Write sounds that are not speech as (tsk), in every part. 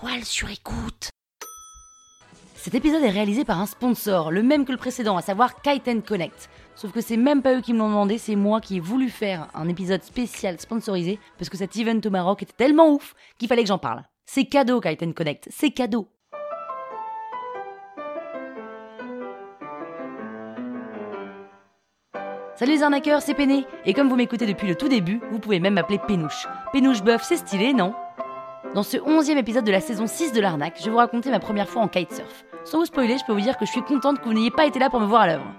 toile sur écoute. Cet épisode est réalisé par un sponsor, le même que le précédent, à savoir Kite Connect. Sauf que c'est même pas eux qui me l'ont demandé, c'est moi qui ai voulu faire un épisode spécial sponsorisé parce que cet event au Maroc était tellement ouf qu'il fallait que j'en parle. C'est cadeau Kite Connect, c'est cadeau. Salut les arnaqueurs, c'est Péné, et comme vous m'écoutez depuis le tout début, vous pouvez même m'appeler Pénouche. Pénouche Buff, c'est stylé, non? Dans ce onzième épisode de la saison 6 de l'arnaque, je vais vous raconter ma première fois en kitesurf. Sans vous spoiler, je peux vous dire que je suis contente que vous n'ayez pas été là pour me voir à l'œuvre.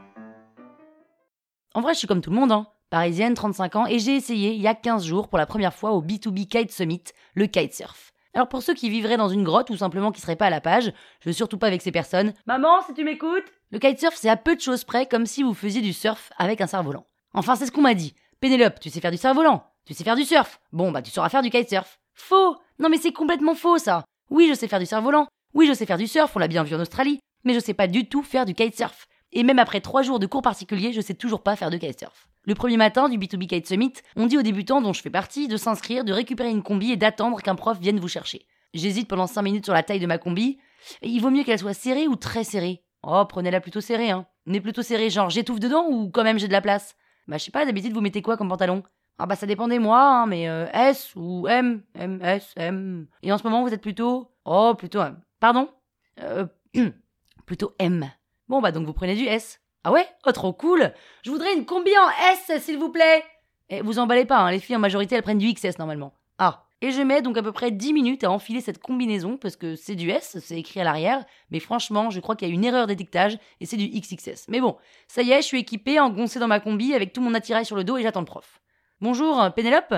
En vrai, je suis comme tout le monde, hein. Parisienne, 35 ans, et j'ai essayé il y a 15 jours pour la première fois au B2B Kite Summit, le kitesurf. Alors pour ceux qui vivraient dans une grotte ou simplement qui seraient pas à la page, je veux surtout pas avec ces personnes. Maman, si tu m'écoutes Le kitesurf, c'est à peu de choses près comme si vous faisiez du surf avec un cerf-volant. Enfin, c'est ce qu'on m'a dit. Pénélope, tu sais faire du cerf-volant Tu sais faire du surf Bon, bah tu sauras faire du kitesurf. Faux Non mais c'est complètement faux ça Oui, je sais faire du cerf-volant. Oui, je sais faire du surf, on l'a bien vu en Australie. Mais je sais pas du tout faire du kitesurf. Et même après trois jours de cours particuliers, je sais toujours pas faire de kitesurf. Le premier matin du B2B Kite Summit, on dit aux débutants dont je fais partie de s'inscrire, de récupérer une combi et d'attendre qu'un prof vienne vous chercher. J'hésite pendant 5 minutes sur la taille de ma combi. Il vaut mieux qu'elle soit serrée ou très serrée. Oh, prenez-la plutôt serrée, hein. Mais plutôt serrée, genre j'étouffe dedans ou quand même j'ai de la place? Bah je sais pas, d'habitude vous mettez quoi comme pantalon? Ah bah ça dépend des mois, hein, mais euh, S ou M, M, S, M. Et en ce moment vous êtes plutôt... Oh, plutôt M. Pardon? Euh... (clears throat) plutôt M. Bon bah donc vous prenez du S. Ah ouais? Oh trop cool Je voudrais une combi en S, s'il vous plaît Et vous emballez pas, hein, les filles en majorité elles prennent du XS normalement. Ah Et je mets donc à peu près 10 minutes à enfiler cette combinaison parce que c'est du S, c'est écrit à l'arrière, mais franchement je crois qu'il y a une erreur d'étiquetage et c'est du XXS. Mais bon, ça y est, je suis équipée, engoncée dans ma combi avec tout mon attirail sur le dos et j'attends le prof. Bonjour, Pénélope?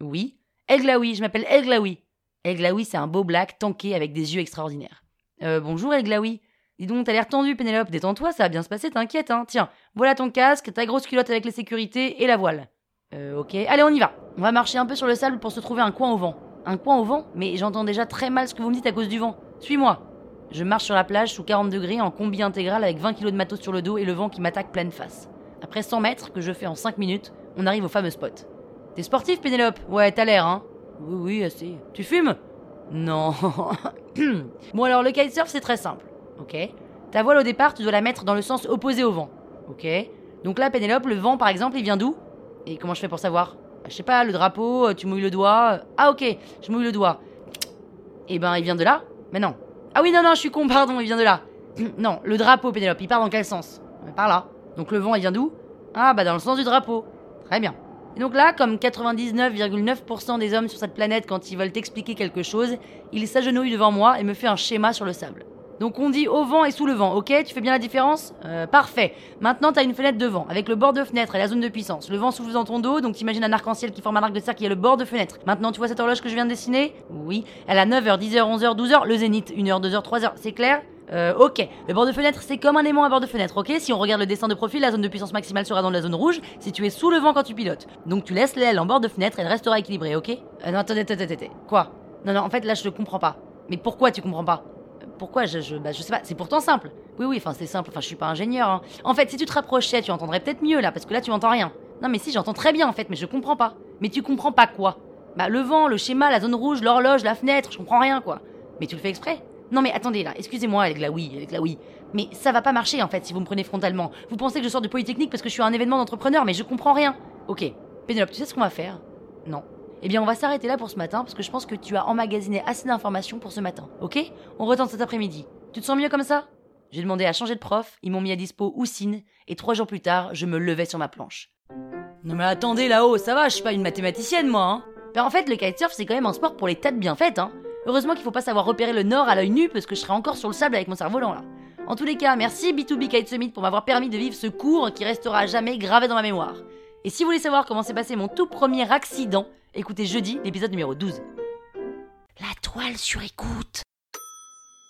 Oui. Elglaoui, je m'appelle Elglaoui. Elglaoui c'est un beau black tanké avec des yeux extraordinaires. Euh, bonjour Elglaoui. Dis donc, t'as l'air tendu, Pénélope, détends-toi, ça va bien se passer, t'inquiète, hein. Tiens, voilà ton casque, ta grosse culotte avec les sécurités et la voile. Euh, ok. Allez, on y va. On va marcher un peu sur le sable pour se trouver un coin au vent. Un coin au vent Mais j'entends déjà très mal ce que vous me dites à cause du vent. Suis-moi. Je marche sur la plage sous 40 degrés en combi intégral avec 20 kilos de matos sur le dos et le vent qui m'attaque pleine face. Après 100 mètres, que je fais en 5 minutes, on arrive au fameux spot. T'es sportif, Pénélope? Ouais, t'as l'air, hein Oui, oui, assez. Tu fumes? Non. (clears throat) bon, alors, le kitesurf, c'est très simple. Ok? Ta voile au départ, tu dois la mettre dans le sens opposé au vent. Ok? Donc là, Pénélope, le vent par exemple, il vient d'où? Et comment je fais pour savoir? Je sais pas, le drapeau, tu mouilles le doigt. Ah ok, je mouille le doigt. (tsk) Eh ben, il vient de là Mais non. Ah oui, non, non, je suis con, pardon, il vient de là. (clears throat) non, le drapeau, Pénélope, il part dans quel sens? Par là. Donc le vent, il vient d'où? Ah bah dans le sens du drapeau. Très bien. Et donc là, comme 99,9% des hommes sur cette planète, quand ils veulent t'expliquer quelque chose, ils s'agenouillent devant moi et me fait un schéma sur le sable. Donc on dit au vent et sous le vent, ok Tu fais bien la différence? Euh, Parfait. Maintenant, t'as une fenêtre devant, avec le bord de fenêtre et la zone de puissance. Le vent souffle dans ton dos, donc t'imagines un arc-en-ciel qui forme un arc de cercle qui a le bord de fenêtre. Maintenant, tu vois cette horloge que je viens de dessiner? Oui. Elle a 9h, 10h, 11h, 12h, le zénith. 1h, 2h, 3h, c'est clair? Euh, ok. Le bord de fenêtre, c'est comme un aimant à bord de fenêtre, ok? Si on regarde le dessin de profil, la zone de puissance maximale sera dans la zone rouge, si tu es sous le vent quand tu pilotes. Donc tu laisses l'aile en bord de fenêtre, elle restera équilibrée, ok? Euh, Non, attendez, attendez, attendez. Quoi? Non, non, en fait, là, je comprends pas. Mais pourquoi tu comprends pas? Pourquoi je, je, bah, je sais pas, c'est pourtant simple. Oui, oui, enfin c'est simple, enfin je suis pas ingénieur. Hein. En fait, si tu te rapprochais, tu entendrais peut-être mieux là, parce que là tu entends rien. Non mais si, j'entends très bien en fait, mais je comprends pas. Mais tu comprends pas quoi? Bah le vent, le schéma, la zone rouge, l'horloge, la fenêtre, je comprends rien quoi. Mais tu le fais exprès? Non mais attendez là, excusez-moi, est là oui, est là oui. Mais ça va pas marcher en fait si vous me prenez frontalement. Vous pensez que je sors de Polytechnique parce que je suis un événement d'entrepreneur, mais je comprends rien. Ok, Pénélope, tu sais ce qu'on va faire? Non. Eh bien, on va s'arrêter là pour ce matin parce que je pense que tu as emmagasiné assez d'informations pour ce matin, ok? On retente cet après-midi. Tu te sens mieux comme ça? J'ai demandé à changer de prof, ils m'ont mis à dispo Houssine, et trois jours plus tard, je me levais sur ma planche. Non mais attendez là-haut, ça va, je suis pas une mathématicienne moi, hein Ben en fait, le kitesurf c'est quand même un sport pour les têtes bien faites, hein Heureusement qu'il faut pas savoir repérer le nord à l'œil nu parce que je serais encore sur le sable avec mon cerf-volant là. En tous les cas, merci B2B Kite Summit pour m'avoir permis de vivre ce cours qui restera à jamais gravé dans ma mémoire. Et si vous voulez savoir comment s'est passé mon tout premier accident, écoutez jeudi l'épisode numéro 12. La toile sur écoute.